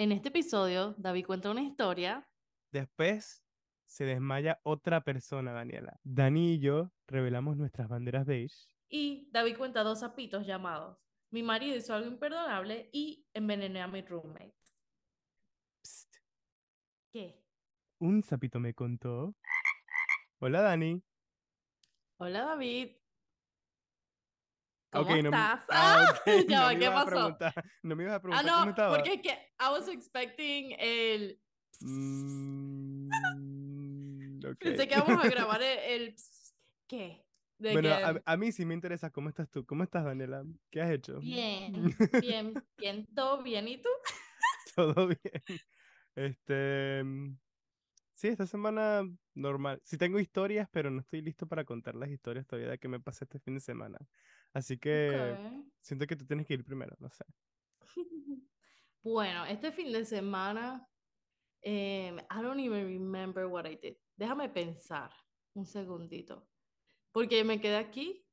En este episodio, David cuenta una historia. Después se desmaya otra persona, Daniela. Dani y yo revelamos nuestras banderas beige. Y David cuenta dos sapitos llamados. Mi marido hizo algo imperdonable y envenené a mi roommate. Psst, ¿Qué? un sapito me contó. Hola, Dani. Hola, David. Ah, ¿Cómo ok, no me- estás? Ah, ok, ya no me ¿qué ibas a pasó? preguntar- no me ibas a Ah, preguntar no, cómo porque es que I was expecting el... Mm, ok. Pensé que íbamos a grabar el... el- ¿Qué? De Bueno, que- a, a mí sí me interesa cómo estás tú. ¿Cómo estás, Daniela? ¿Qué has hecho? Bien, bien, bien, todo bien. ¿Y tú? Todo bien. Este, mm, sí, esta semana normal. Sí tengo historias, pero no estoy listo para contar las historias todavía de que me pasé este fin de semana. Así que Ok. siento que tú tienes que ir primero, no sé. Bueno, este fin de semana, em, I don't even remember what I did. Déjame pensar un segundito, porque me quedé aquí.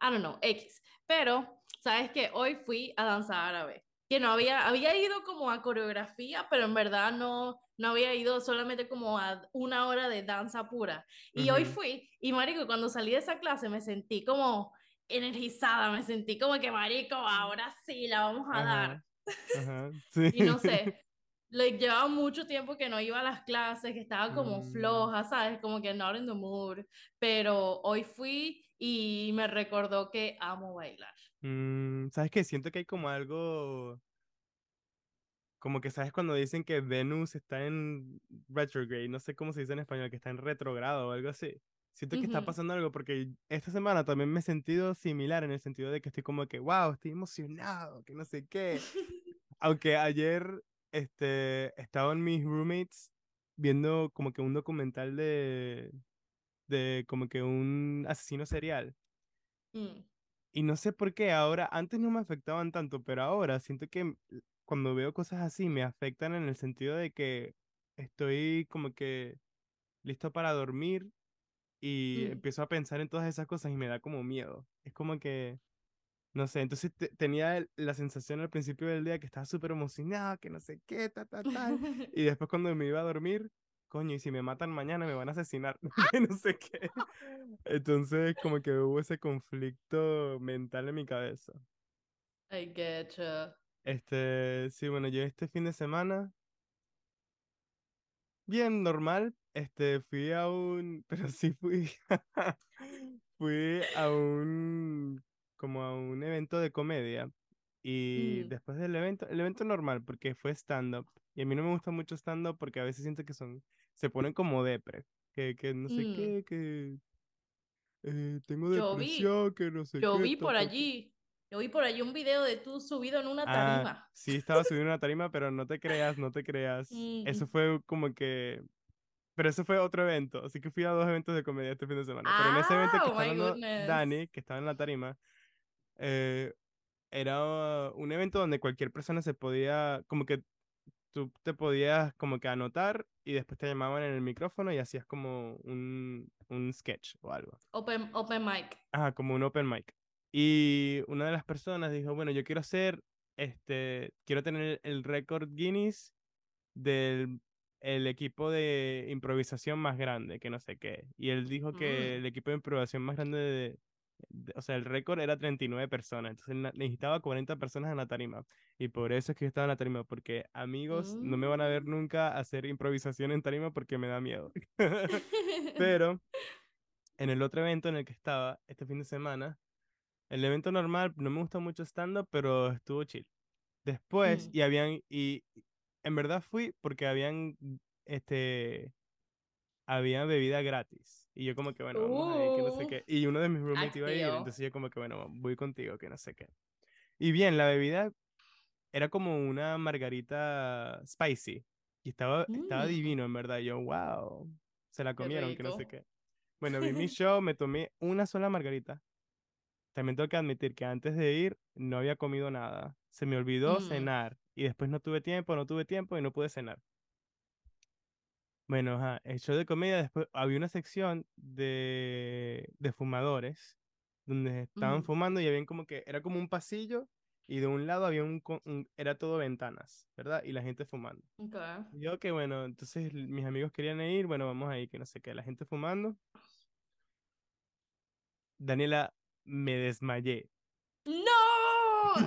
I don't know, X. Pero, ¿sabes qué? Hoy fui a danza árabe, que no había, había ido como a coreografía, pero en verdad no, no había ido solamente como a una hora de danza pura. Y hoy Ujú. fui, y marico, cuando salí de esa clase me sentí como energizada, me sentí como que, marico, ahora sí la vamos a dar. Ajá, ajá, sí. Y no sé, le llevaba mucho tiempo que no iba a las clases, que estaba como Mm. floja, ¿sabes? Como que not in the mood. Pero hoy fui y me recordó que amo bailar. Mm, ¿sabes qué? Siento que hay como algo, como que sabes cuando dicen que Venus está en retrograde, no sé cómo se dice en español, que está en retrogrado o algo así. Siento que está Ujú. pasando algo porque esta semana también me he sentido similar en el sentido de que estoy como que, wow, estoy emocionado, que no sé qué. Aunque ayer este, estaban mis roommates viendo como que un documental de, de como que un asesino serial. Mm, Y no sé por qué ahora, antes no me afectaban tanto, pero ahora siento que cuando veo cosas así me afectan en el sentido de que estoy como que listo para dormir y mm. empiezo a pensar en todas esas cosas y me da como miedo. Es como que, no sé, entonces te- tenía el- la sensación al principio del día que estaba súper emocionado, que no sé qué, ta, ta, tal. Y después cuando me iba a dormir, coño, y si me matan mañana me van a asesinar, no sé qué. Entonces como que hubo ese conflicto mental en mi cabeza. I get you. Este, sí, bueno, yo este fin de semana, bien normal, este, fui a un, pero sí fui, fui a un, como a un evento de comedia. Y Mm, después del evento, el evento normal, porque fue stand-up. Y a mí no me gusta mucho stand-up porque a veces siento que son, se ponen como depre, que, que no sé mm. qué, que eh, tengo Yo vi, depresión, que no sé yo qué, vi ta, por allí, yo vi por allí un video de tú subido en una Ah, tarima. sí, estaba subiendo una tarima, pero no te creas, no te creas. Eso Mm. fue como que... Pero eso fue otro evento, así que fui a dos eventos de comedia este fin de semana. Pero en ese evento Ah, que oh está my hablando. Dani, que estaba en la tarima, eh, era un evento donde cualquier persona se podía, como que tú te podías como que anotar y después te llamaban en el micrófono y hacías como un, un sketch o algo. Open, open mic. Ajá, como un open mic. Y una de las personas dijo, bueno, yo quiero hacer, este, quiero tener el récord Guinness del el equipo de improvisación más grande, que no sé qué. Y él dijo que Mm. el equipo de improvisación más grande de, de- o sea, el récord era 39 personas, entonces necesitaba 40 personas en la tarima. Y por eso es que yo estaba en la tarima, porque amigos no me van a ver Mm. nunca hacer improvisación en tarima porque me da miedo. Pero en el otro evento en el que estaba este fin de semana, el evento normal no me gusta mucho stand-up, pero estuvo chill. Después, Mm. y habían, y en verdad fui porque habían, este, había bebida gratis. Y yo como que, bueno, vamos a ir, que no sé Uh, qué. Y uno de mis roommates iba a ir, entonces yo como que, bueno, voy contigo, que no sé qué. Y bien, la bebida era como una margarita spicy. Y estaba, estaba Mm, divino, en verdad. Yo, wow, se la comieron, que no sé qué. Bueno, vi mi show, me tomé una sola margarita. También tengo que admitir que antes de ir no había comido nada. Se me olvidó Mm, cenar y después no tuve tiempo, no tuve tiempo y no pude cenar. Bueno, ajá, el show de comedia, después había una sección de, de fumadores donde estaban mm, fumando y habían como que, era como un pasillo y de un lado había un, era todo ventanas, ¿verdad? Y la gente fumando. Okay. Y yo, que bueno, entonces mis amigos querían ir, bueno, vamos ahí, que no sé qué, la gente fumando. Daniela, me desmayé. ¡No!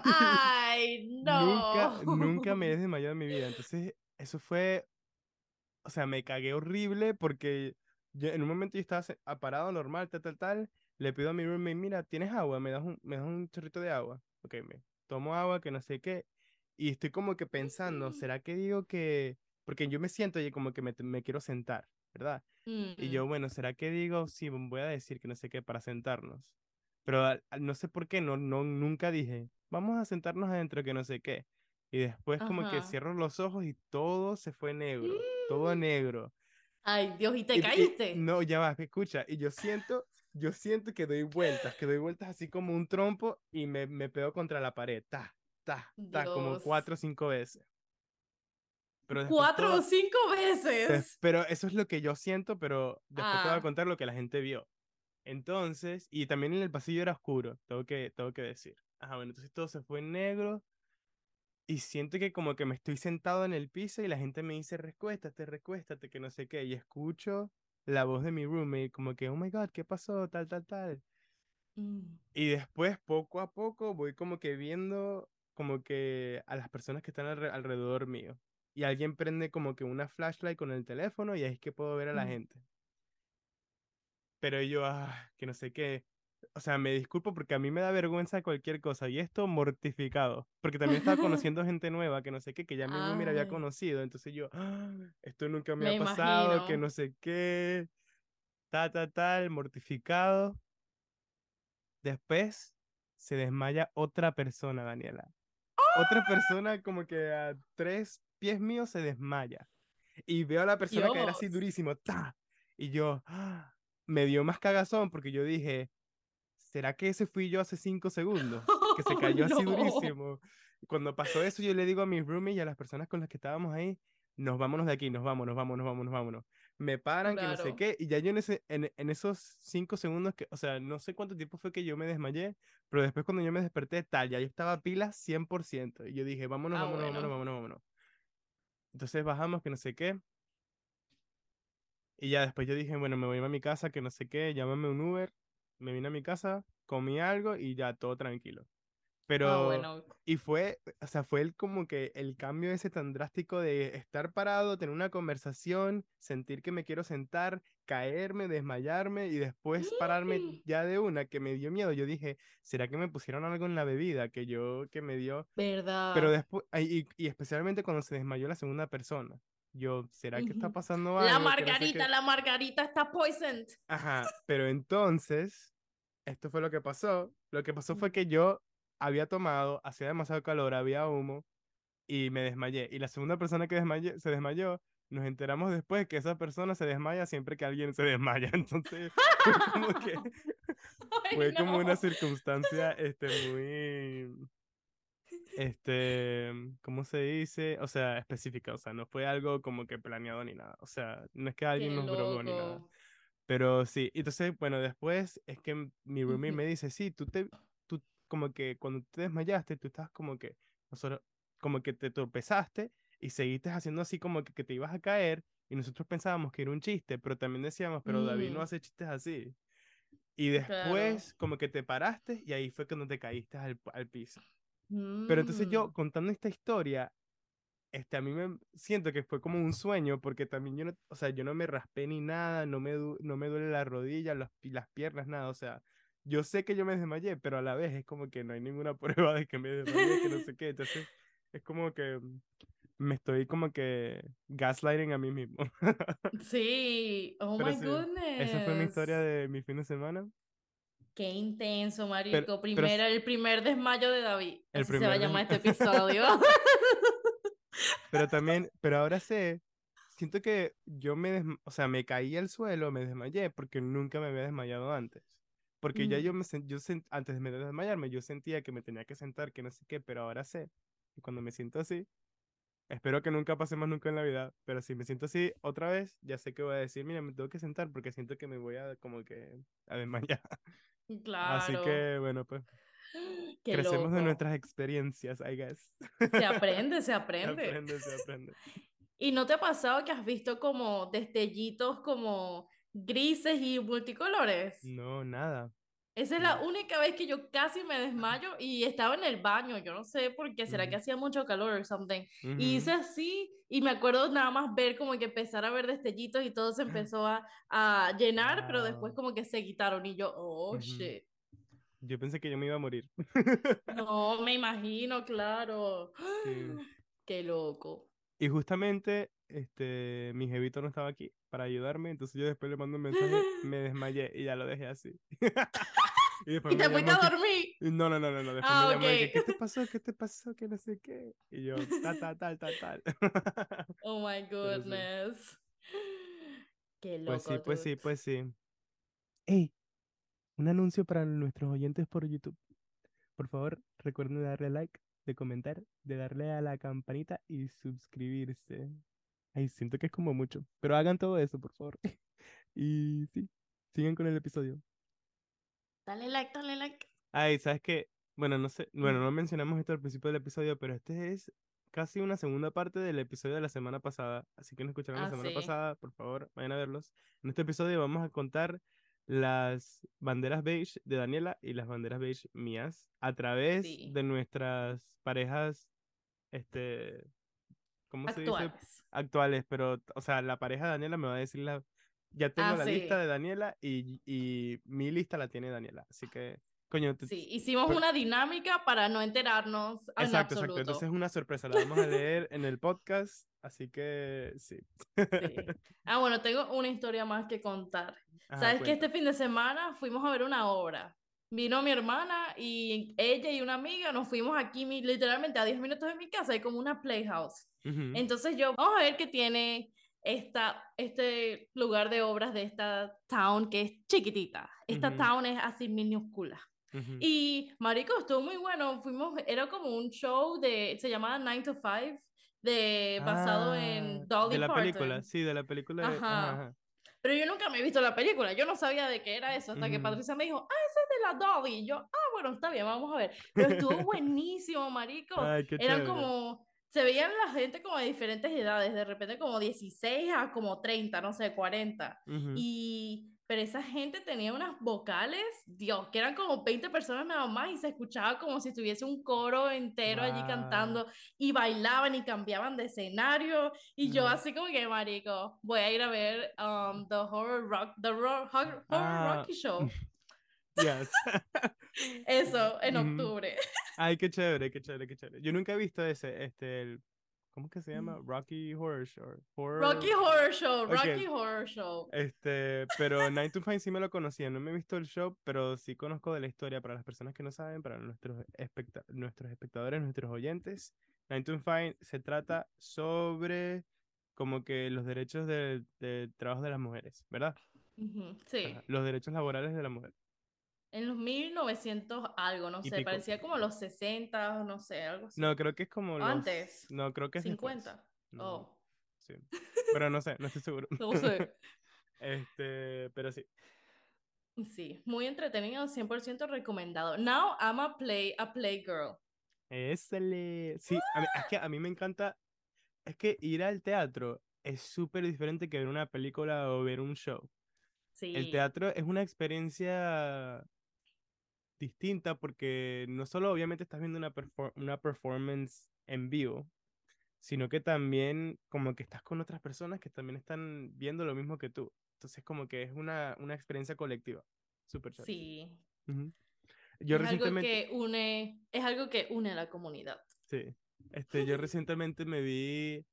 ¡Ay, Nunca, no! nunca me he desmayado en mi vida. Entonces, eso fue, o sea, me cagué horrible porque yo, en un momento yo estaba ah, parado normal, tal, tal, tal. Le pido a mi roommate, mira, ¿tienes agua? ¿Me das un, me das un chorrito de agua? Ok, me tomo agua, que no sé qué. Y estoy como que pensando, ¿será que digo que...? Porque yo me siento y como que me, me quiero sentar, ¿verdad? Y Mm, yo, bueno, ¿será que digo? Sí, voy a decir que no sé qué para sentarnos. Pero no sé por qué, no, no, nunca dije, vamos a sentarnos adentro que no sé qué. Y después como que cierro los ojos y todo se fue negro, todo negro. Ay, Dios, ¿y te Y, y- caíste? no, ya va, escucha, y yo siento, yo siento que doy vueltas, que doy vueltas así como un trompo y me, me pego contra la pared, ta, ta, ta, como cuatro o cinco veces. Pero Cuatro o cinco veces. Pero eso es lo que yo siento, pero después te voy a Ah. contar lo que la gente vio. Entonces, y también en el pasillo era oscuro, tengo que, tengo que decir. Ajá, bueno, entonces todo se fue en negro y siento que como que me estoy sentado en el piso y la gente me dice, recuéstate, recuéstate, que no sé qué, y escucho la voz de mi roommate como que, oh my God, ¿qué pasó? Tal, tal, tal. Mm. Y después, poco a poco, voy como que viendo como que a las personas que están alre- alrededor mío. Y alguien prende como que una flashlight con el teléfono y ahí es que puedo ver a la Mm. gente. Pero yo, ah, que no sé qué. O sea, me disculpo porque a mí me da vergüenza cualquier cosa. Y esto mortificado. Porque también estaba conociendo gente nueva, que no sé qué, que ya mi roommate había conocido. Entonces yo, ah, esto nunca me me ha pasado, que imagino. no sé qué. Ta, ta, tal, mortificado. Después se desmaya otra persona, Daniela. Otra persona como que a tres pies míos se desmaya. Y veo a la persona caer así Dios. durísimo. ¡ta! Y yo ¡ah! Me dio más cagazón porque yo dije, ¿será que ese fui yo hace cinco segundos? Que se cayó así no. durísimo. Cuando pasó eso, yo le digo a mis roomies y a las personas con las que estábamos ahí, nos vámonos de aquí, nos vamos, nos vamos, nos vamos, nos vámonos. Me paran, que no sé Claro. qué, y ya yo en, ese, en, en esos cinco segundos, que, o sea, no sé cuánto tiempo fue que yo me desmayé, pero después cuando yo me desperté, tal, ya yo estaba pila 100%. Y yo dije, vámonos, Ah, vámonos, vámonos, bueno. vámonos, vámonos. Entonces bajamos, que no sé qué. Y ya después yo dije, bueno, me voy a mi casa, que no sé qué, llámame un Uber. Me vine a mi casa, comí algo y ya todo tranquilo. Ah, Pero, bueno. y fue, o sea, fue el como que el cambio ese tan drástico de estar parado, tener una conversación, sentir que me quiero sentar, caerme, desmayarme y después pararme ya de una que me dio miedo. Yo dije, ¿será que me pusieron algo en la bebida que yo, que me dio? Pero ¿Verdad? después, y, y especialmente cuando se desmayó la segunda persona. Yo, ¿será que está pasando La algo? Que no sé margarita, la margarita está poisoned. Ajá, pero entonces, esto fue lo que pasó. Lo que pasó fue que yo había tomado, hacía demasiado calor, había humo y me desmayé. Y la segunda persona que desmayé- se desmayó, nos enteramos después que esa persona se desmaya siempre que alguien se desmaya. Entonces, fue como que, fue como una circunstancia, este, muy, este, ¿cómo se dice? O sea, específica, o sea, no fue algo como que planeado ni nada. O sea, no es que alguien nos drogó ni nada. Pero sí, entonces, bueno, después es que mi roommate Ujú. me dice, sí, tú te, tú como que cuando te desmayaste, tú estabas como que, nosotros, como que te tropezaste y seguiste haciendo así como que, que te ibas a caer y nosotros pensábamos que era un chiste, pero también decíamos, pero David no Mm, hace chistes así. Y claro. después como que te paraste y ahí fue cuando te caíste al, al piso. Pero entonces yo Mm, contando esta historia, este, a mí me siento que fue como un sueño, porque también yo no, o sea, yo no me raspé ni nada, no me, du- no me duele la rodilla, las, pi- las piernas, nada, o sea, yo sé que yo me desmayé, pero a la vez es como que no hay ninguna prueba de que me desmayé, que no sé qué, entonces es como que me estoy como que gaslighting a mí mismo. Sí. Oh Pero my sí, esa fue mi historia goodness. de mi fin de semana, Qué intenso, pero, marico. pero Primero, el primer desmayo de David. el Así se va a primer llamar este episodio. Pero también, pero ahora sé, siento que yo me, desm- o sea, me caí al suelo, me desmayé porque nunca me había desmayado antes. Porque ya yo Mm, me sen- yo sen- antes de desmayarme, yo sentía que me tenía que sentar, que no sé qué, pero ahora sé. Y cuando me siento así, espero que nunca pase más nunca en la vida, pero si me siento así otra vez, ya sé que voy a decir, mira, me tengo que sentar porque siento que me voy a como que a desmayar. Así claro. que, bueno, pues. Qué Crecemos de nuestras experiencias, I guess. Se aprende, se Se aprende. aprende, se aprende. ¿Y no te ha pasado que has visto como destellitos como grises y multicolores? No, nada. Esa es la única vez que yo casi me desmayo y estaba en el baño, yo no sé por qué, será que Ujú. hacía mucho calor o something. Y hice así y me acuerdo nada más ver como que empezar a ver destellitos y todo se empezó a, a llenar, pero después como que se quitaron y yo, oh, Ujú. shit. Yo pensé que yo me iba a morir. No, me imagino, claro. Sí. Qué loco. Y justamente, este, mi jevito no estaba aquí para ayudarme, entonces yo después le mando un mensaje, me desmayé y ya lo dejé así. y después Y me te fuiste a que- dormir. No, no, no, no, no, después Ah, me llamó y que. ¿qué te pasó? ¿Qué te pasó? Que no sé qué. Y yo, tal, tal, tal, tal, tal. Oh my goodness. Qué loco. Pues sí, pues sí, pues sí. Ey, un anuncio para nuestros oyentes por YouTube. Por favor, recuerden de darle like, de comentar, de darle a la campanita y suscribirse. Ay, siento que es como mucho, pero hagan todo eso, por favor. Y sí, sigan con el episodio. Dale like, dale like. Ay, ¿sabes qué? Bueno, no sé, bueno, Mm. no mencionamos esto al principio del episodio, pero este es casi una segunda parte del episodio de la semana pasada. Así que no escucharon la Ah, semana sí. pasada, por favor, vayan a verlos. En este episodio vamos a contar las banderas beige de Daniela y las banderas beige mías a través Sí. de nuestras parejas, este, ¿cómo se dice? Actuales. Actuales, pero, o sea, la pareja de Daniela me va a decir la... Ya tengo Ah, la sí. lista de Daniela y, y mi lista la tiene Daniela. Así que, coño, te- Sí, hicimos una dinámica para no enterarnos en Exacto, exacto. absoluto. Entonces es una sorpresa. La vamos a leer en el podcast. Así que sí. Sí. Ah, bueno, tengo una historia más que contar. Ajá, ¿Sabes que cuenta. este fin de semana fuimos a ver una obra? Vino mi hermana y ella y una amiga, nos fuimos aquí literalmente a 10 minutos de mi casa, hay como una playhouse. Ujú, Entonces yo, vamos a ver qué tiene esta, este lugar de obras de esta town que es chiquitita. Esta Ujú. town es así minúscula. Y marico, estuvo muy bueno. Fuimos, era como un show de, se llamaba 9 to 5, de, basado Ah, en Dolly de la Parton. película, sí, de la película. de- Ajá. ajá, ajá. Pero yo nunca me he visto la película, yo no sabía de qué era eso, hasta que Ujú. Patricia me dijo, ah, esa es de la Dolly. Y yo, ah, bueno, está bien, vamos a ver. Pero estuvo buenísimo, marico. Ay, qué Eran chévere. como, se veían la gente como de diferentes edades, de repente como 16 a como 30, no sé, 40. Ujú. Y, pero esa gente tenía unas vocales, Dios, que eran como 20 personas nada más y se escuchaba como si estuviese un coro entero allí cantando y bailaban y cambiaban de escenario. Y yo Ajá. así como que, marico, voy a ir a ver um, The Horror Rock, The Ro- Horror, Horror Ah, Rocky Show. Yes. Eso, en octubre. Ay, qué chévere, qué chévere, qué chévere. Yo nunca he visto ese, este, el, ¿cómo que se llama? Rocky Horror Show. Horror... Rocky Horror Show. Rocky Horror Show. Este, pero Nine to Five sí me lo conocía, no me he visto el show, pero sí conozco de la historia para las personas que no saben, para nuestros, nuestros espectadores, nuestros oyentes. Nine to Five se trata sobre como que los derechos de, de trabajo de las mujeres, ¿verdad? Sí, Ajá, Los derechos laborales de la mujer. En los 1900 algo, no sé, pico. parecía como los 60, no sé, algo así. No, creo que es como los... Antes. No, creo que es después. 50. No, Oh, sí. Pero no sé, no estoy seguro. no sé. Este, pero sí. Sí, muy entretenido, 100% recomendado. Now I'm a play a playgirl. Ésale. Sí, a mí- es que a mí me encanta. Es que ir al teatro es súper diferente que ver una película o ver un show. El Sí. teatro es una experiencia distinta porque no solo obviamente estás viendo una, perfor- una performance en vivo, sino que también como que estás con otras personas que también están viendo lo mismo que tú. Entonces como que es una, una experiencia colectiva. Súper chévere. Sí. Ujú. Yo es recientemente... algo que une, es algo que une a la comunidad. Sí. Este, yo recientemente me vi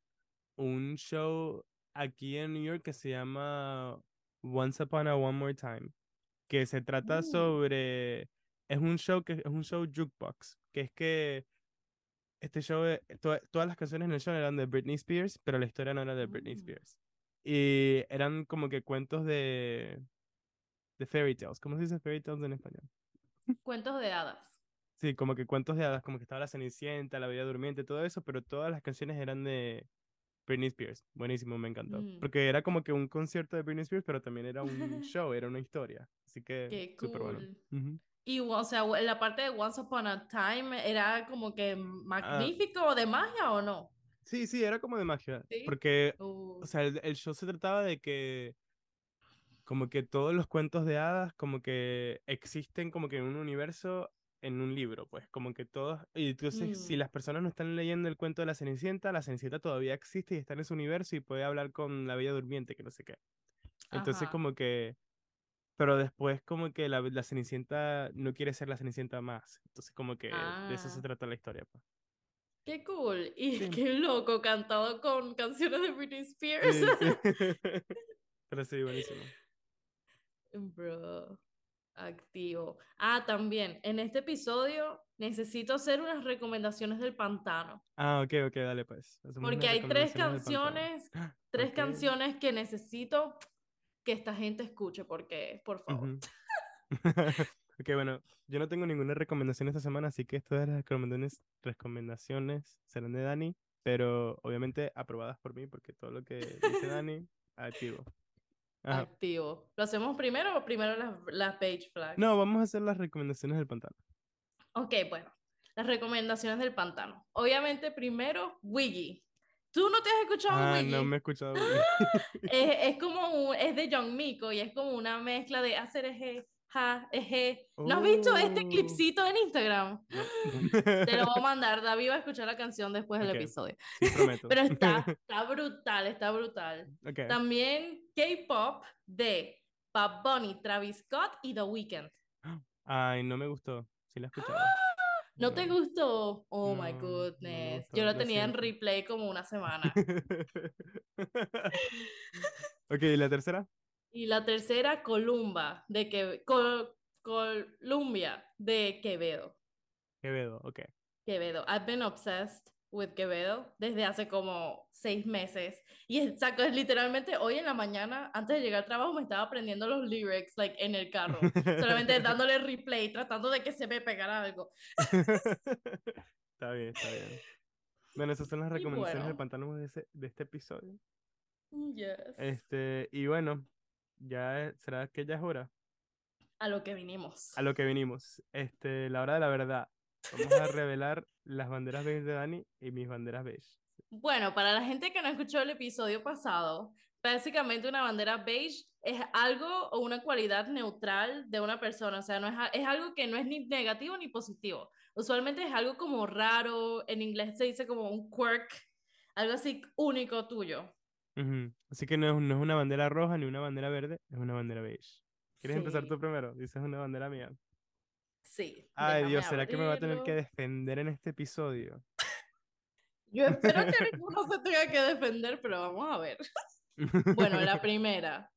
un show aquí en New York que se llama Once Upon a One More Time, que se trata Uh. sobre es un show que es un show jukebox, que es que este show eh, to- todas las canciones en el show eran de Britney Spears, pero la historia no era de Britney Mm. Spears. Y eran como que cuentos de de fairy tales, ¿cómo se dice fairy tales en español? Cuentos de hadas. Sí, como que cuentos de hadas, como que estaba la Cenicienta, la Bella Durmiente, todo eso, pero todas las canciones eran de Britney Spears. Buenísimo, me encantó. Mm. Porque era como que un concierto de Britney Spears, pero también era un show, era una historia. Así que Qué bueno. cool. Ujú. Y, o sea, la parte de Once Upon a Time era como que Ah, magnífico o de magia o no. sí, sí, era como de magia. Sí. Porque, o Uh, sea, el, el show se trataba de que como que todos los cuentos de hadas como que existen como que en un universo en un libro, pues como que todos, y entonces si mm, las personas no están leyendo el cuento de la Cenicienta, la Cenicienta todavía existe y está en ese universo y puede hablar con la Bella Durmiente, que no sé qué. Entonces ajá. como que, pero después como que la, la Cenicienta no quiere ser la Cenicienta más, entonces como que de eso se Ah, trata la historia, pues. qué cool. Y Sí, qué loco, cantado con canciones de Britney Spears. sí, sí. Pero sí, buenísimo. Bro, activo. Ah, también, en este episodio necesito hacer unas recomendaciones del pantano, Ah, ok, ok, dale pues. Hacemos porque hay tres canciones, tres canciones que necesito que esta gente escuche, porque, por favor. Ujú. Ok, bueno, yo no tengo ninguna recomendación esta semana, así que todas las recomendaciones, recomendaciones serán de Dani, pero obviamente aprobadas por mí, porque todo lo que dice Dani, activo. Ajá. Activo. ¿Lo hacemos primero o primero las, las page No, flags? vamos a hacer las recomendaciones del pantano. Ok, bueno, las recomendaciones del pantano. Obviamente, primero, Wiggy. ¿Tú no te has escuchado Ah, no me he escuchado. Es, es como un- es de John Miko y es como una mezcla de hacer eje, ja, eje. ¿No has visto este Oh, clipcito en Instagram? Te lo voy a mandar. David va a escuchar la canción después del episodio. sí, prometo. Pero está, está brutal, está brutal. También K-pop de Bad Bunny, Travis Scott y The Weeknd. Ay, no me gustó. Sí la he escuchado. ¿No te gustó? Oh my no goodness. Yo lo tenía en replay como una semana. Ok, ¿y la tercera? Y la tercera, Columba, de que Col- Columbia, de Quevedo. Quevedo, ok. Quevedo. I've been obsessed with Quevedo desde hace como seis meses. Y es, saco, es literalmente hoy en la mañana, antes de llegar al trabajo, me estaba aprendiendo los lyrics, like, en el carro. Solamente dándole replay, tratando de que se me pegara algo. Está bien, está bien. Bueno, esas son las recomendaciones del bueno, pantano de, ese- de este episodio. yes. Este, y bueno, ya será que ya es hora. A lo que vinimos. A lo que vinimos. Este, la hora de la verdad. Vamos a revelar las banderas beige de Dani y mis banderas beige. Bueno, para la gente que no escuchó el episodio pasado, básicamente una bandera beige es algo o una cualidad neutral de una persona, o sea, no es, es algo que no es ni negativo ni positivo. Usualmente es algo como raro, en inglés se dice como un quirk, algo así único tuyo. Ujú. Así que no es, no es una bandera roja ni una bandera verde, es una bandera beige. ¿Quieres empezar tú primero? Dices una bandera mía. Sí, Ay, Dios, ¿será que me va a tener que abrirlo. defender en este episodio? Yo espero que ninguno se tenga que defender, pero vamos a ver. Bueno, la primera.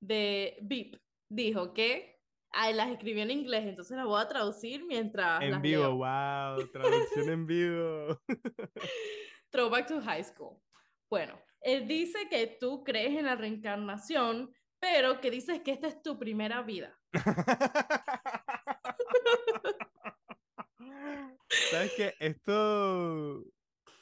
de VIP dijo que ay, las escribió en inglés, entonces las voy a traducir mientras En las vivo, leo. wow, traducción en vivo. Throwback to high school. Bueno, él dice que tú crees en la reencarnación, pero que dices que esta es tu primera vida. ¿Sabes qué? Esto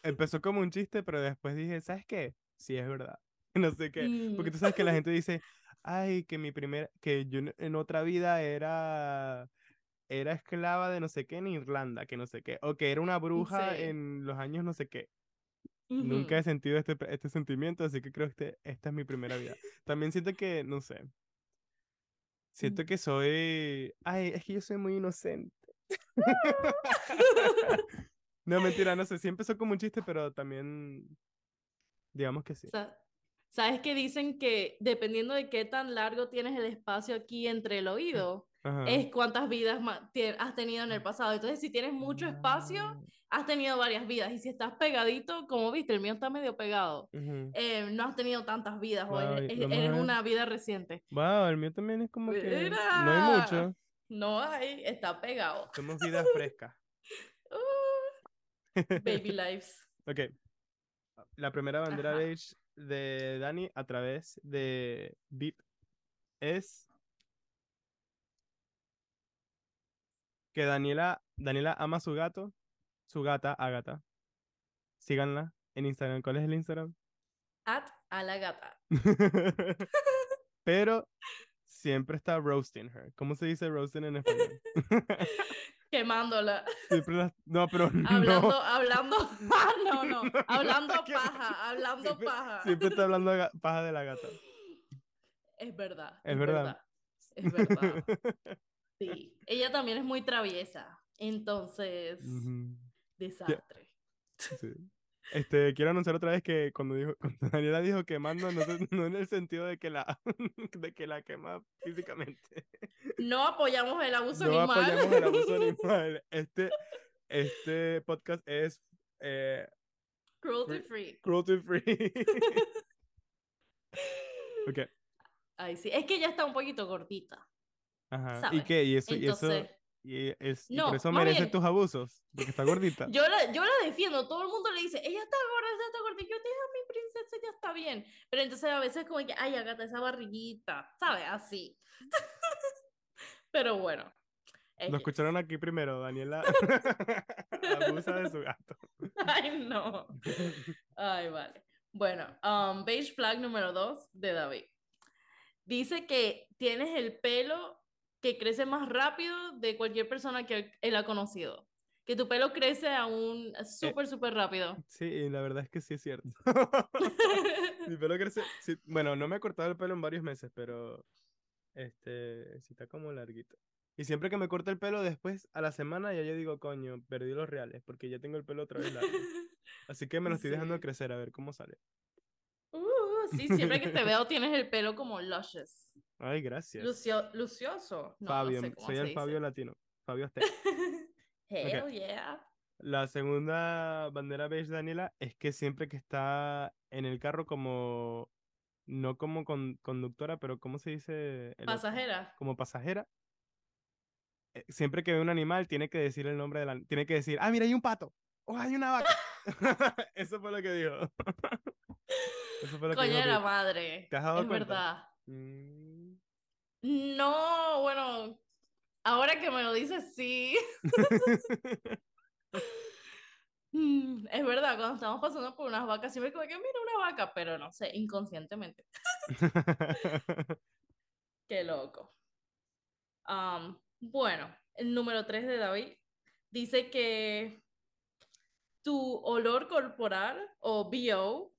empezó como un chiste, pero después dije, ¿sabes qué? Sí, es verdad. No sé qué. Porque tú sabes que la gente dice, ay, que mi primera, que yo en otra vida era, era esclava de no sé qué en Irlanda, que no sé qué. O que era una bruja sí. en los años no sé qué. Nunca he sentido este, este sentimiento, así que creo que este, esta es mi primera vida. También siento que, no sé, siento que soy, ay, es que yo soy muy inocente. No, mentira, no sé, sí empezó como un chiste, pero también, digamos que sí. Sa- ¿Sabes que dicen que dependiendo de qué tan largo tienes el espacio aquí entre el oído, Ajá. es cuántas vidas has tenido en el pasado? Entonces, si tienes mucho espacio, Ah, has tenido varias vidas. Y si estás pegadito, como viste, el mío está medio pegado, ujú. eh, no has tenido tantas vidas Wow, e- eres ver. una vida reciente. Wow, el mío también es como que no hay Mira, mucho. no hay, está pegado. Somos vidas frescas. Uh, baby lives. Ok, la primera bandera Ajá. beige de Dani a través de VIP es que Daniela, Daniela ama a su gato, su gata, Ágata. Síganla en Instagram. ¿Cuál es el Instagram? At a la gata. Pero siempre está roasting her. ¿Cómo se dice roasting en español? Quemándola. Siempre la- No, pero Hablando, no. hablando, ah, no, no, hablando paja, hablando Siempre- paja. Siempre está hablando paja de la gata. Es verdad. Es verdad. Es verdad. Sí. Ella también es muy traviesa. Entonces, desastre. sí. Este, quiero anunciar otra vez que cuando dijo, cuando Daniela dijo quemando, no, no en el sentido de que la, de que la quema físicamente. No apoyamos el abuso No animal. apoyamos el abuso animal. Este, este podcast es eh, Cruelty Free- cruelty free. ok, Ay, sí. Es que ella está un poquito gordita. ajá. ¿Y qué? ¿Y eso? ¿Y Entonces, eso? ¿Y, es, y No, por eso merece bien- tus abusos? Porque está gordita. yo la, yo la defiendo. Todo el mundo le dice, ella está gorda, ella está gorda. Y yo, deja a mi princesa, ella está bien. Pero entonces a veces como que, ay, Agata, esa barriguita. ¿Sabes? Así. Pero bueno. Lo escucharon aquí primero, Daniela abusa de su gato. Ay, no. Ay, vale. Bueno, um, beige flag número dos de David. Dice que tienes el pelo que crece más rápido de cualquier persona que él ha conocido. Que tu pelo crece aún súper, súper rápido. Sí, la verdad es que sí es cierto. Mi pelo crece. sí, bueno, no me he cortado el pelo en varios meses, pero este sí está como larguito. Y siempre que me corto el pelo, después a la semana ya yo digo, coño, perdí los reales, porque ya tengo el pelo otra vez largo. Así que me lo estoy dejando Sí. crecer a ver cómo sale. Uh, sí, siempre que te veo tienes el pelo como luscious. Ay, gracias. Lucio- lucioso. No, no Fabio, sé cómo soy se el dice. Fabio latino. Fabio Azteca. Hell Ok. yeah. La segunda bandera beige, Daniela, es que siempre que está en el carro como, no como con- conductora, pero ¿cómo se dice? el? Pasajera. Como pasajera. eh, Siempre que ve un animal, tiene que decir el nombre de la... Tiene que decir, ah, mira, hay un pato. Oh, hay una vaca. Eso fue lo que dijo. Eso fue lo que Coño dijo de la madre. ¿Te has dado es cuenta? verdad. Mm. No, bueno, ahora que me lo dices, sí. Mm, Es verdad, cuando estamos pasando por unas vacas, siempre como que mira una vaca, pero no sé, inconscientemente. Qué loco. Bueno, el número 3 de David dice que tu olor corporal o BO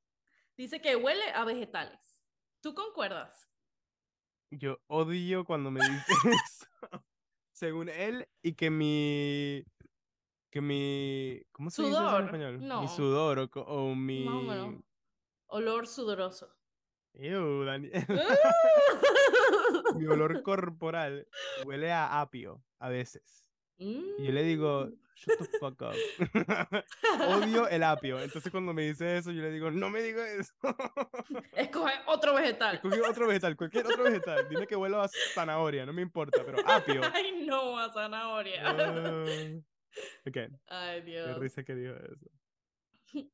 dice que huele a vegetales. ¿Tú concuerdas? Yo odio cuando me dice eso. Según él, y que mi. Que mi. ¿Cómo se dice eso en Sudor, español? no. Mi sudor o, mi. Más o menos. Olor sudoroso. Ew, Dani- mi olor corporal huele a apio a veces. Y yo le digo, Mm. Shut the fuck up. Odio el apio. Entonces cuando me dice eso, yo le digo, no me digas eso. Escoge otro vegetal. Escogí otro vegetal, cualquier otro vegetal. Dime que huelo a zanahoria, no me importa, pero apio. Ay, no, a zanahoria. Ah, ok, Ay, qué Dios. risa que dijo eso.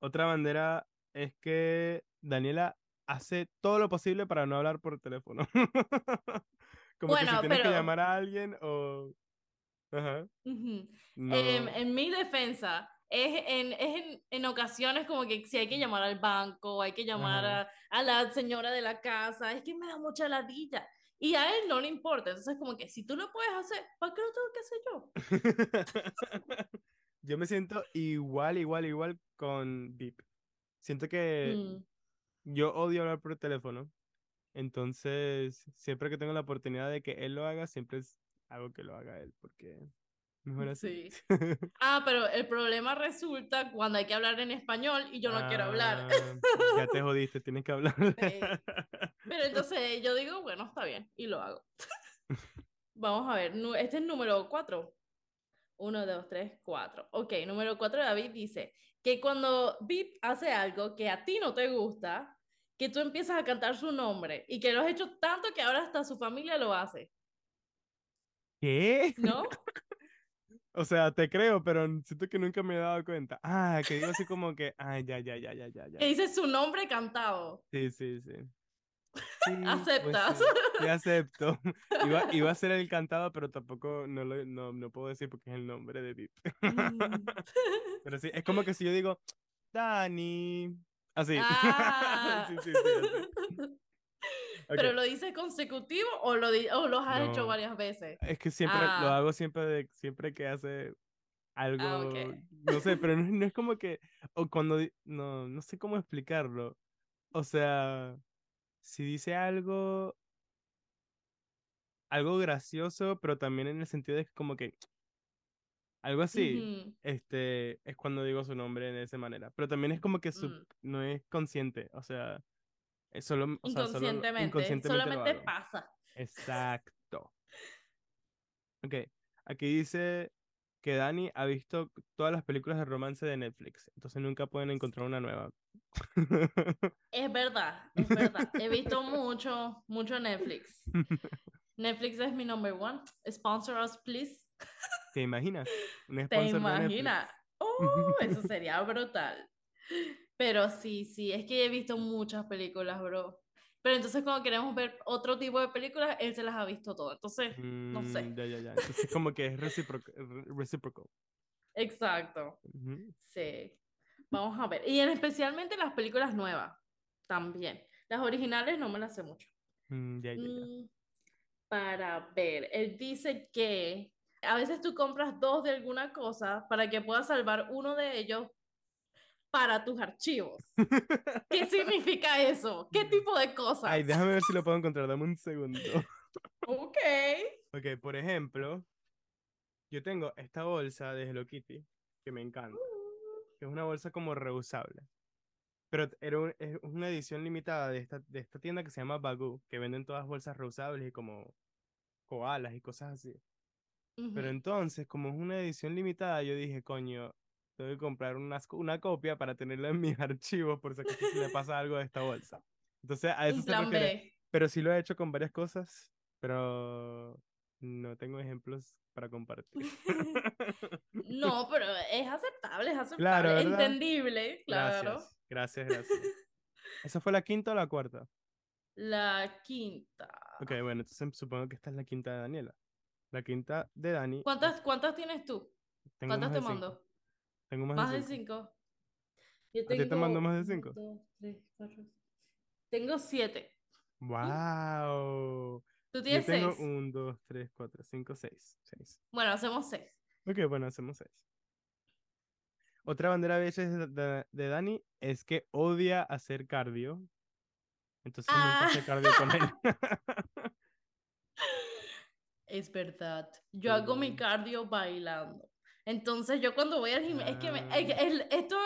Otra bandera es que Daniela hace todo lo posible para no hablar por teléfono. Como que si Bueno, tienes que llamar a alguien o... Ajá. Ujú. No. Em, en mi defensa, es, en, es en, en ocasiones como que si hay que llamar al banco, hay que llamar a, a la señora de la casa, es que me da mucha ladilla. Y a él no le importa. Entonces, como que si tú lo puedes hacer, ¿para qué lo tengo que hacer yo? Yo me siento igual, igual, igual con Beep. Siento que Mm, yo odio hablar por teléfono. Entonces, siempre que tengo la oportunidad de que él lo haga, siempre es hago que lo haga él, porque mejor así. Sí. Ah, pero el problema resulta cuando hay que hablar en español y yo no quiero hablar. Ah, Ya te jodiste, tienes que hablar. Sí. Pero entonces yo digo, bueno, está bien, y lo hago. Vamos a ver, este es número 4. 1, 2, 3, 4. Ok, número 4 David dice que cuando Vip hace algo que a ti no te gusta, que tú empiezas a cantar su nombre y que lo has hecho tanto que ahora hasta su familia lo hace, ¿Qué? ¿no? O sea, te creo, pero siento que nunca me he dado cuenta. Ah, que digo así como que, ay, ya, ya, ya, ya, ya, ya. Que dice su nombre cantado. Sí, sí, sí. Sí, pues ¿Aceptas? sí, sí, acepto. Iba, iba a ser el cantado, pero tampoco no, lo, no, no puedo decir porque es el nombre de Vip. Mm. Pero sí, es como que si yo digo, Dani. Así. Ah. Sí, sí, sí, así. Pero Ok, lo dices consecutivo o lo, o los has hecho No. varias veces. Es que siempre lo Ah. hago siempre de, siempre que hace algo, Ah, ok. no sé, pero no, es- no es como que, o cuando, no, no sé cómo explicarlo. O sea, si dice algo, algo gracioso, pero también en el sentido de que como que, algo así, Ujú. este, es cuando digo su nombre de esa manera. Pero también es como que su- Mm. no es consciente, o sea, solo, o sea, solo lo- Inconscientemente, inconscientemente solamente pasa. Exacto. Ok, aquí dice que Dani ha visto todas las películas de romance de Netflix, entonces nunca pueden encontrar una nueva. Es verdad, es verdad. He visto mucho, mucho Netflix. Netflix es mi number one. Sponsor us, please. ¿Te imaginas? ¿Te imaginas? Oh, eso sería brutal. Pero sí, sí, es que he visto muchas películas, bro. Pero entonces cuando queremos ver otro tipo de películas, él se las ha visto todas. Entonces, no sé. Mm, ya, ya, ya. Entonces como que es recíproco. re- reciprocal. Exacto. Ujú. Sí. Vamos a ver. Y en especialmente las películas nuevas. También. Las originales no me las sé mucho. Mm, ya, ya, ya. Mm, Para ver, él dice que a veces tú compras dos de alguna cosa para que puedas salvar uno de ellos para tus archivos. ¿Qué significa eso? ¿Qué tipo de cosas? Ay, déjame ver si lo puedo encontrar. Dame un segundo. Ok. Ok, por ejemplo, yo tengo esta bolsa de Hello Kitty que me encanta. que es una bolsa como reusable. Pero era un- es una edición limitada de esta, de esta tienda que se llama Bagoo, que venden todas bolsas reusables y como koalas y cosas así. Pero entonces, como es una edición limitada, yo dije, coño, tengo que comprar unas co- una copia para tenerla en mis archivos por si acaso le pasa algo a esta bolsa. Entonces, a eso se refiere. Pero sí lo he hecho con varias cosas, pero no tengo ejemplos para compartir. No, pero es aceptable, es aceptable. Entendible, claro. Gracias, gracias, gracias. ¿Esa fue la quinta o la cuarta? La quinta. Ok, bueno, entonces supongo que esta es la quinta de Daniela. La quinta de Dani. ¿Cuántas, cuántas tienes tú? Tengo ¿Cuántas te de mando? Tengo más, Más de de cinco. cinco. Yo ¿A ti te tengo mando más de uno, cinco? dos, tres, cuatro. Tengo siete. ¡Wow! Tú Yo tienes tengo seis. un, dos, tres, cuatro, cinco, seis. Seis. Bueno, hacemos seis. Ok, bueno, hacemos seis. Otra bandera bella de, de- de Dani es que odia hacer cardio. Entonces nunca hace Ah. cardio con él. Es verdad. Yo hago mi cardio bailando. Entonces, yo cuando voy al gimnasio, es que, me- es que Ah. esto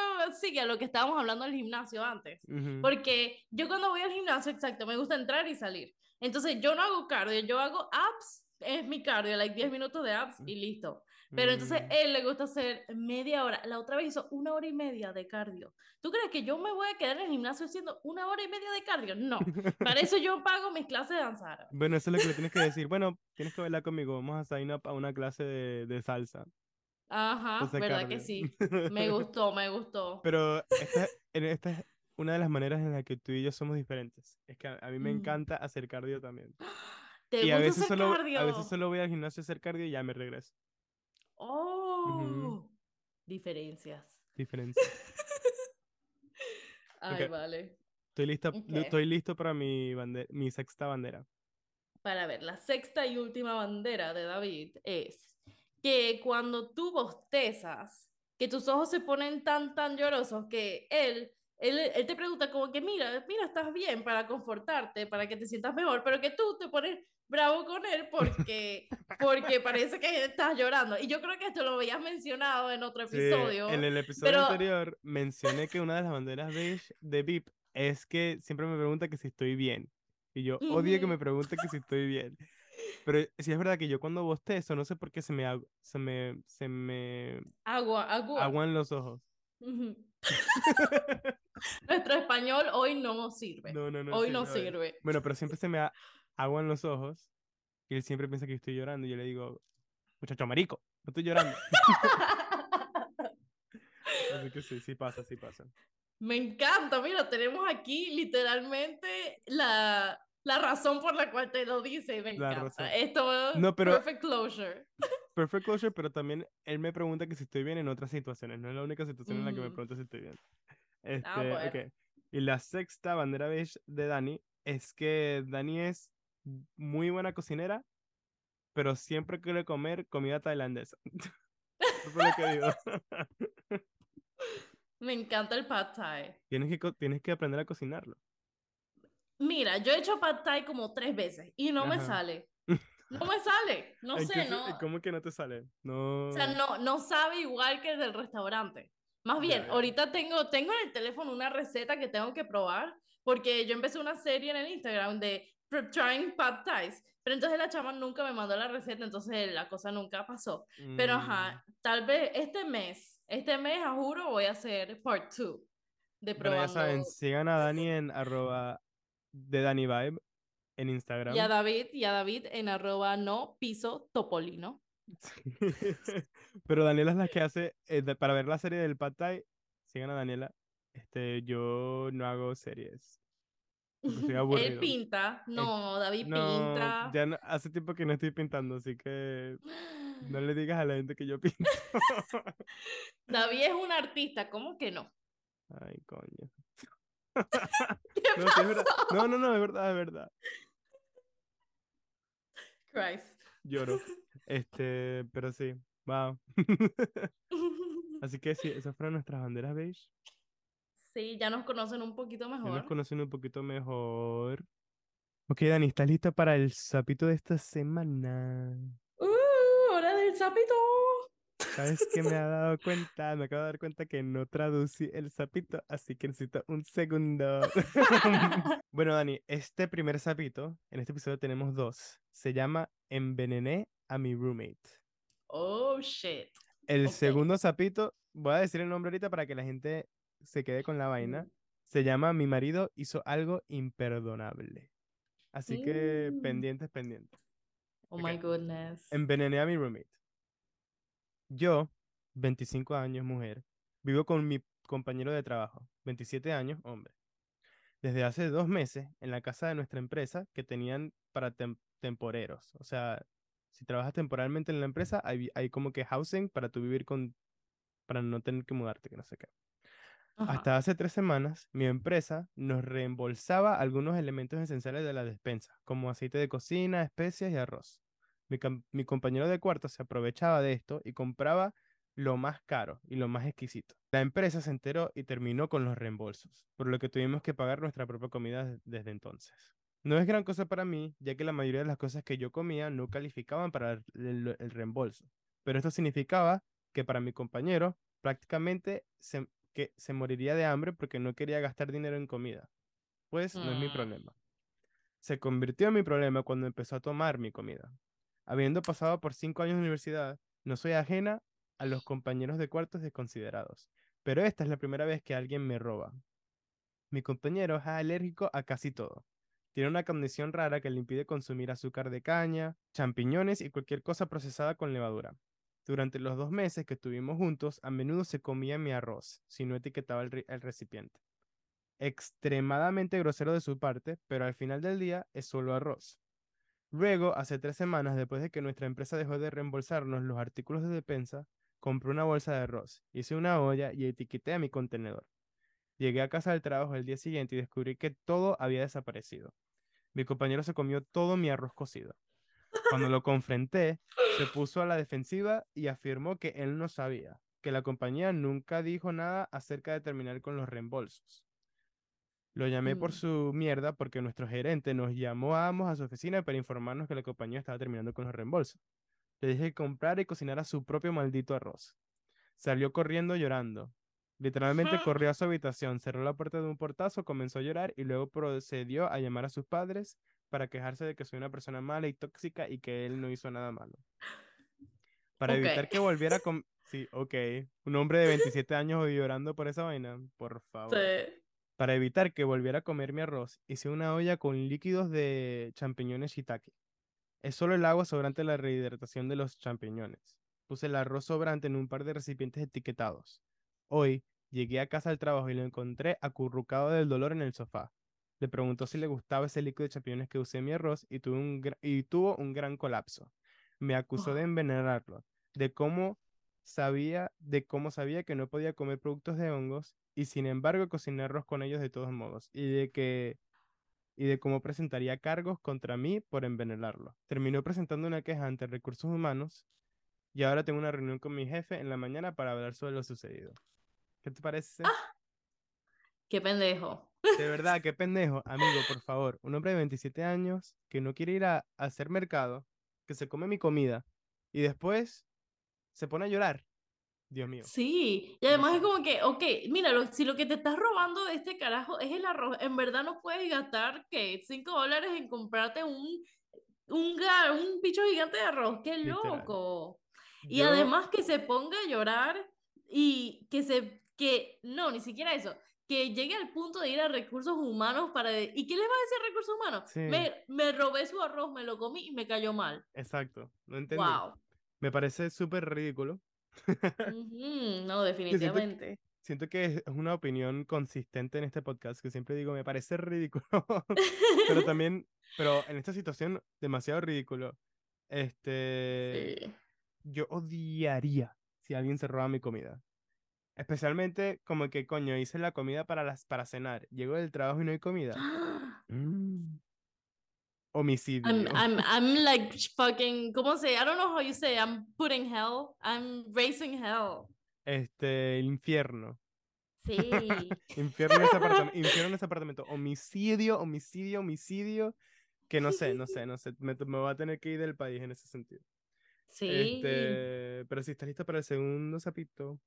sigue a lo que estábamos hablando del gimnasio antes. Ujú. Porque yo cuando voy al gimnasio, exacto, me gusta entrar y salir. Entonces, yo no hago cardio, yo hago abs, es mi cardio, like 10 minutos de abs y listo. Pero entonces, Mm. él le gusta hacer media hora. La otra vez hizo una hora y media de cardio. ¿Tú crees que yo me voy a quedar en el gimnasio haciendo una hora y media de cardio? No. Para eso yo pago mis clases de danzar. Bueno, eso es lo que le tienes que decir. Bueno, tienes que bailar conmigo. Vamos a sign up a una clase de, de salsa. Ajá, ¿verdad que sí? Me gustó, me gustó. Pero esta, en- esta es una de las maneras en las que tú y yo somos diferentes. Es que a, a mí me Mm. encanta hacer cardio también. ¿Te Y a gusta veces, hacer solo, cardio? a veces solo voy al gimnasio a hacer cardio y ya me regreso. Oh, diferencias. Diferencia. Ay, vale. Estoy, lista, estoy listo para mi, bande- mi sexta bandera. Para ver, la sexta y última bandera de David es que cuando tú bostezas, que tus ojos se ponen tan, tan llorosos que él, él, él te pregunta como que, mira, mira, estás bien para confortarte, para que te sientas mejor, pero que tú te pones bravo con él porque, porque parece que estás llorando. Y yo creo que esto lo habías mencionado en otro Sí, episodio. en el episodio pero- anterior mencioné que una de las banderas beige de VIP es que siempre me pregunta que si estoy bien. Y yo odio que me pregunte que si estoy bien. Pero sí es verdad que yo cuando bostezo, no sé por qué se me, se me, se me Agua, agua. aguan los ojos. Ujú. Nuestro español hoy no sirve. No, no, no hoy no sirve hoy. sirve. Bueno, pero siempre se me aguan los ojos y él siempre piensa que estoy llorando y yo le digo, muchacho marico, no estoy llorando. Así que sí, sí pasa, sí pasa. Me encanta, mira, tenemos aquí literalmente la, la razón por la cual te lo dice. Me La encanta. razón. Esto No, pero- perfect closure. Perfect closure, pero también él me pregunta que si estoy bien en otras situaciones. No es la única situación en la que me Mm. pregunta si estoy bien. Este, Ah, bueno. ok. Y la sexta bandera beige de Dani es que Dani es muy buena cocinera, pero siempre quiere comer comida tailandesa. Eso fue lo que digo. Me encanta el pad thai. Tienes que, tienes que aprender a cocinarlo. Mira, yo he hecho pad thai como tres veces y no me Ajá. sale. No me sale. No ¿En qué sé, no. ¿Cómo que no te sale? No. O sea, no, no sabe igual que el del restaurante. Más bien, Ya, ya. ahorita tengo, tengo en el teléfono una receta que tengo que probar porque yo empecé una serie en el Instagram de trying pad thais, pero entonces la chama nunca me mandó la receta, entonces la cosa nunca pasó. Pero Mm, ajá, tal vez este mes, este mes, a juro, voy a hacer part 2 de Bueno, ya probando. saben, sigan a Dani en arroba de Dani Vibe en Instagram. Y a David, y a David en arroba no piso topolino. Pero Daniela es la que hace, eh, de- para ver la serie del Pad Thai, sigan a Daniela. Este, yo no hago series. Él pinta, no, David No, pinta. ya no- hace tiempo que no estoy pintando, así que no le digas a la gente que yo pinto. David es un artista, ¿cómo que no? Ay, coño. ¿Qué No, es? No, no, no, es verdad, es verdad. Christ. Lloro. Este, pero sí, wow. Así que sí, esas fueron nuestras banderas beige. Sí, ya nos conocen un poquito Ya nos mejor. conocen un poquito mejor. Ok, Dani, ¿estás lista para el sapito de esta semana? Uh, hora del sapito. ¿Sabes qué me ha dado cuenta? Me acabo de dar cuenta que no traducí el sapito, así que necesito un segundo. Bueno, Dani, este primer sapito, en este episodio tenemos dos. Se llama Envenené a mi roommate. Oh, shit. El segundo sapito, voy a decir el nombre ahorita para que la gente se quede con la vaina. Se llama Mi marido hizo algo imperdonable. Así que Mm. pendientes, pendientes. Oh my goodness. Envenené a mi roommate. Yo, 25 años, mujer, vivo con mi compañero de trabajo, 27 años, hombre. Desde hace dos meses en la casa de nuestra empresa que tenían para tem- temporeros. O sea, si trabajas temporalmente en la empresa, hay, como que housing para tú vivir con, para no tener que mudarte, que no sé qué. Ajá. Hasta hace tres semanas, mi empresa nos reembolsaba algunos elementos esenciales de la despensa, como aceite de cocina, especias y arroz. Mi, compañero de cuarto se aprovechaba de esto y compraba lo más caro y lo más exquisito. La empresa se enteró y terminó con los reembolsos, por lo que tuvimos que pagar nuestra propia comida des- desde entonces. No es gran cosa para mí, ya que la mayoría de las cosas que yo comía no calificaban para el- reembolso, pero esto significaba que para mi compañero prácticamente se, que se moriría de hambre porque no quería gastar dinero en comida. Pues no es mi Mm. problema. Se convirtió en mi problema cuando empezó a tomar mi comida. Habiendo pasado por cinco años de universidad, no soy ajena a los compañeros de cuartos desconsiderados, pero esta es la primera vez que alguien me roba. Mi compañero es alérgico a casi todo. Tiene una condición rara que le impide consumir azúcar de caña, champiñones y cualquier cosa procesada con levadura. Durante los dos meses que estuvimos juntos, a menudo se comía mi arroz, si no etiquetaba el, el recipiente. Extremadamente grosero de su parte, pero al final del día es solo arroz. Luego, hace tres semanas, después de que nuestra empresa dejó de reembolsarnos los artículos de despensa, compré una bolsa de arroz, hice una olla y etiqueté a mi contenedor. Llegué a casa del trabajo el día siguiente y descubrí que todo había desaparecido. Mi compañero se comió todo mi arroz cocido. Cuando lo confronté, se puso a la defensiva y afirmó que él no sabía, que la compañía nunca dijo nada acerca de terminar con los reembolsos. Lo llamé por Mm. su mierda porque nuestro gerente nos llamó a ambos a su oficina para informarnos que la compañía estaba terminando con los reembolsos. Le dije que comprara y cocinara su propio maldito arroz. Salió corriendo llorando. Literalmente corrió a su habitación, cerró la puerta de un portazo, comenzó a llorar y luego procedió a llamar a sus padres para quejarse de que soy una persona mala y tóxica y que él no hizo nada malo. Para evitar que volviera con... Sí, ok. Un hombre de 27 años llorando por esa vaina, por favor. Sí. Para evitar que volviera a comer mi arroz, hice una olla con líquidos de champiñones shiitake. Es solo el agua sobrante de la rehidratación de los champiñones. Puse el arroz sobrante en un par de recipientes etiquetados. Hoy llegué a casa al trabajo y lo encontré acurrucado del dolor en el sofá. Le preguntó si le gustaba ese líquido de champiñones que usé en mi arroz y tuvo un, y tuvo un gran colapso. Me acusó de Oh. envenenarlo, de cómo sabía, de cómo sabía que no podía comer productos de hongos y sin embargo cociné arroz con ellos de todos modos y de que y de cómo presentaría cargos contra mí por envenenarlo. Terminó presentando una queja ante recursos humanos y ahora tengo una reunión con mi jefe en la mañana para hablar sobre lo sucedido. ¿Qué te parece? Qué pendejo. De verdad, qué pendejo. Amigo, por favor, un hombre de 27 años que no quiere ir a, a hacer mercado, que se come mi comida y después se pone a llorar. Dios mío. Sí, y además es como que, ok, mira, lo- si lo que te estás robando de este carajo es el arroz, en verdad no puedes gastar, ¿qué? 5 dólares en comprarte un, un, un bicho gigante de arroz, qué Literal. loco. Y Yo, además que se ponga a llorar y que se, que, no, ni siquiera eso, que llegue al punto de ir a recursos humanos para, de- ¿y qué les va a decir recursos humanos? Sí. Me, me robé su arroz, me lo comí y me cayó mal. exacto, no entendí. Wow. Me parece súper ridículo. No, siento que- definitivamente. Siento que es una opinión consistente en este podcast, que siempre digo, me parece ridículo, pero también, pero en esta situación, demasiado ridículo. Este, Sí. yo odiaría si alguien se roba mi comida. Especialmente como que, coño, hice la comida para, las, para cenar. Llego del trabajo y no hay comida. Mm. Homicidio. I'm, I'm, I'm like fucking, ¿cómo se? I don't know how you say. I'm putting hell. I'm raising hell. Este, el infierno. Sí. Infierno en ese apartamento. Infierno en ese apartamento. Homicidio, homicidio, homicidio. Que no sé, no sé, no sé. Me, me voy a tener que ir del país en ese sentido. Sí. Este, pero si estás listo para el segundo sapito.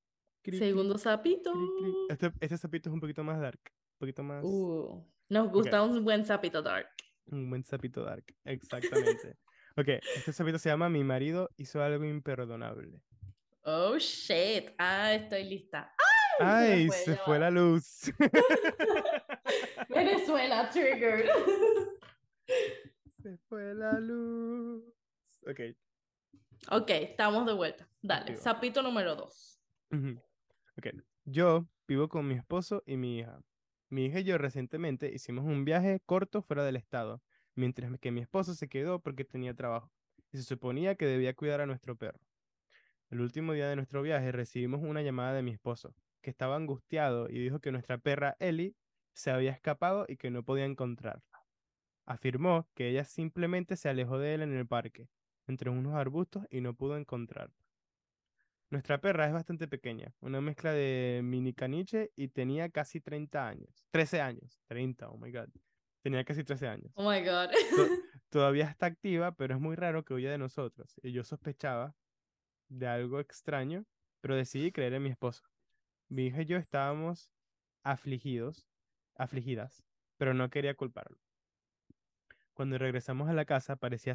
Cri, cri, Segundo sapito. cri. Este, este sapito es un poquito más dark. Un poquito más. Uh, nos gusta un buen sapito dark. Un buen sapito dark. Exactamente. ok, este sapito se llama Mi marido hizo algo imperdonable. Oh shit. Ah, estoy lista. Ay, se fue la luz. Venezuela triggered. se fue la luz. Ok. ok, estamos de vuelta. Dale, sapito número dos. Ok, yo vivo con mi esposo y mi hija. Mi hija y yo recientemente hicimos un viaje corto fuera del estado, mientras que mi esposo se quedó porque tenía trabajo y se suponía que debía cuidar a nuestro perro. El último día de nuestro viaje recibimos una llamada de mi esposo, que estaba angustiado y dijo que nuestra perra Ellie se había escapado y que no podía encontrarla. Afirmó que ella simplemente se alejó de él en el parque, entre unos arbustos y no pudo encontrarla. Nuestra perra es bastante pequeña, una mezcla de mini caniche y tenía casi 30 años. 13 años. 30, oh my god. Tenía casi 13 años. Oh my god. To- Todavía está activa, pero es muy raro que huya de nosotros. Y yo sospechaba de algo extraño, pero decidí creer en mi esposo. Mi hija y yo estábamos afligidos, afligidas, pero no quería culparlo. Cuando regresamos a la casa parecía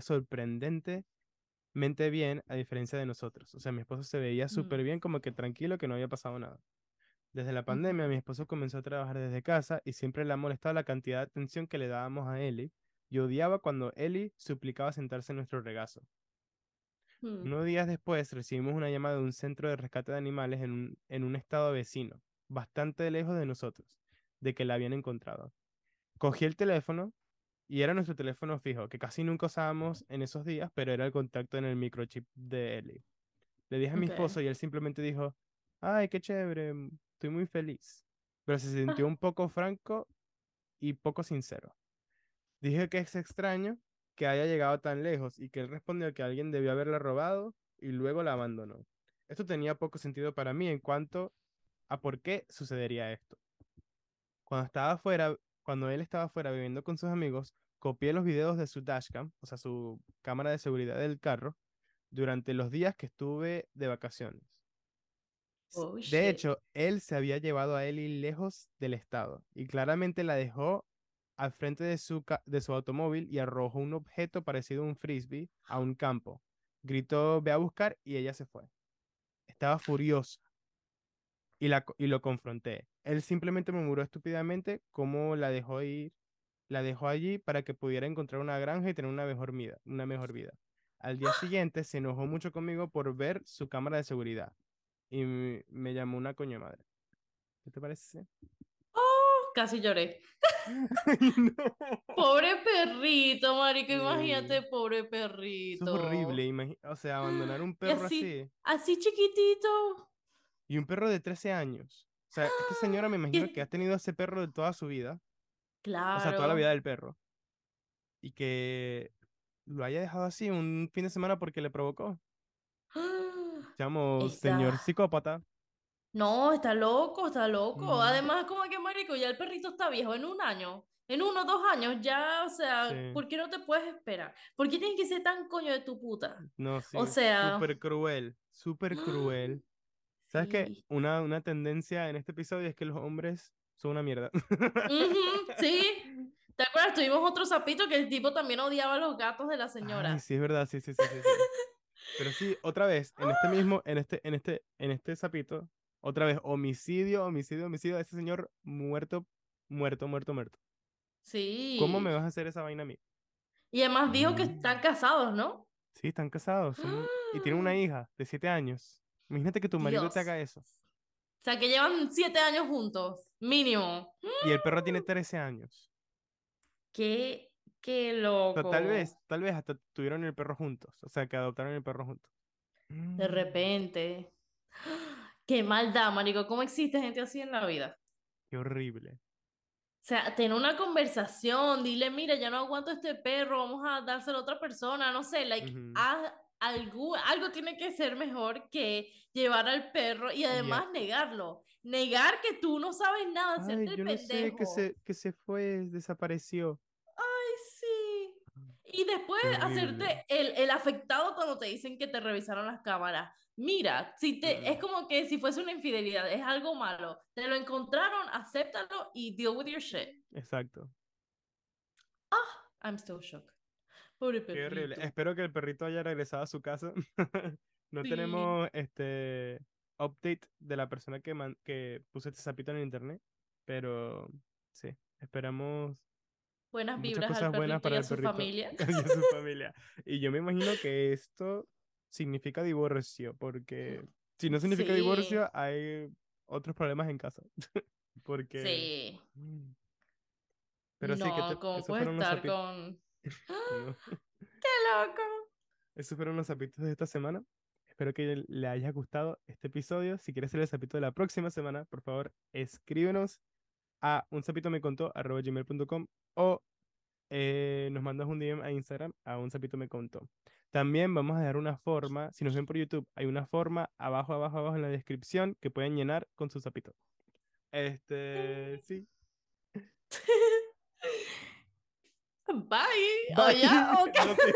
sorprendentemente bien a diferencia de nosotros. O sea, mi esposo se veía súper Mm. bien, como que tranquilo, que no había pasado nada. Desde la pandemia, mi esposo comenzó a trabajar desde casa y siempre le ha molestado la cantidad de atención que le dábamos a Ellie y odiaba cuando Ellie suplicaba sentarse en nuestro regazo. Hmm. Unos días después recibimos una llamada de un centro de rescate de animales en un, en un estado vecino, bastante lejos de nosotros, de que la habían encontrado. Cogí el teléfono y era nuestro teléfono fijo, que casi nunca usábamos en esos días, pero era el contacto en el microchip de Ellie. Le dije a mi esposo y él simplemente dijo, ay, qué chévere, mm, estoy muy feliz. Pero se sintió un poco franco y poco sincero. Dije que es extraño que haya llegado tan lejos y que él respondió que alguien debió haberla robado y luego la abandonó. Esto tenía poco sentido para mí en cuanto a por qué sucedería esto. Cuando estaba afuera, cuando él estaba afuera viviendo con sus amigos, copié los videos de su dashcam, o sea, su cámara de seguridad del carro, durante los días que estuve de vacaciones. Oh, de hecho, él se había llevado a Ellie lejos del estado y claramente la dejó al frente de su, de su automóvil y arrojó un objeto parecido a un frisbee a un campo. Gritó, ve a buscar y ella se fue. Estaba furioso y, la, y lo confronté. Él simplemente murmuró estúpidamente cómo la dejó ir, la dejó allí para que pudiera encontrar una granja y tener una mejor vida, una mejor vida. Al día siguiente se enojó mucho conmigo por ver su cámara de seguridad y me llamó una coño madre. ¿Qué te parece? Oh, casi lloré. No. Pobre perrito, marico, imagínate, pobre Eso perrito. es horrible, o sea, abandonar un perro así, así así chiquitito. y un perro de 13 años. O sea, esta señora me imagino que Que- ha tenido ese perro de toda su vida o sea, toda la vida Claro. del perro, y que lo haya dejado así un fin de semana porque le provocó. Llamo señor psicópata. No, está loco, está loco. Mm, Además, como que marico, ya el perrito está viejo en un año. En uno o dos años ya, o sea, sí, ¿por qué no te puedes esperar? ¿Por qué tienes que ser tan coño de tu puta? no, O sí, sea, súper cruel, súper cruel. ¿Sabes qué? sí. Una, una tendencia en este episodio es que los hombres son una mierda. Sí. ¿Te acuerdas? Tuvimos otro sapito que el tipo también odiaba a los gatos de la Ay, señora. sí, es verdad, sí, sí, sí, sí, sí. Pero sí, otra vez, en este mismo, en este, en este, en este sapito, otra vez, homicidio, homicidio, homicidio, ese señor muerto, muerto, muerto, muerto. ¿Cómo me Sí. vas a hacer esa vaina a mí? Y además dijo que están casados, ¿no? Sí, están casados, son, y tienen una hija de siete años. Imagínate que tu marido te haga eso. O sea, que llevan siete años juntos, mínimo. Y el perro tiene 13 años. Qué, qué O sea, tal loco. vez, tal vez hasta tuvieron el perro juntos. O sea, que adoptaron el perro juntos. De repente. Qué maldad, marico. ¿Cómo existe gente así en la vida? qué horrible. O sea, ten una conversación, dile, mira, ya no aguanto este perro, vamos a dárselo a otra persona, no sé, like, haz algo, algo tiene que ser mejor que llevar al perro y además negarlo. Negar que tú no sabes nada, Ay, hacerte el yo no sé, que pendejo. se, que se fue, desapareció. Ay, sí. Y después hacerte el, el afectado cuando te dicen que te revisaron las cámaras. Mira, si te, es como que si fuese una infidelidad, es algo malo. Te lo encontraron, acéptalo y deal with your shit. exacto. I'm still shocked. Pobre Qué horrible. perrito. Espero que el perrito haya regresado a su casa. No Sí. tenemos este update de la persona que, man- que puso este sapito en el internet, pero sí, esperamos Buenas vibras al cosas buenas perrito y para a el su perrito familia. y a su familia. Y yo me imagino que esto significa divorcio, porque si no significa Sí, divorcio, hay otros problemas en casa. Porque... sí. mm, Pero sí, que te... ¿cómo puedes estar con... No. ¡Qué loco! Esos fueron los sapitos de esta semana. Espero que le haya gustado este episodio. Si quieres ser el sapito de la próxima semana, por favor, escríbenos a un sapito me contó gmail.com o eh, nos mandas un DM a Instagram a un me contó. También vamos a dar una forma, si nos ven por YouTube, hay una forma abajo, abajo, abajo en la descripción que pueden llenar con su sapito. Este, sí. Bye. ¿O Bye. ya? ¿O qué? No, sí.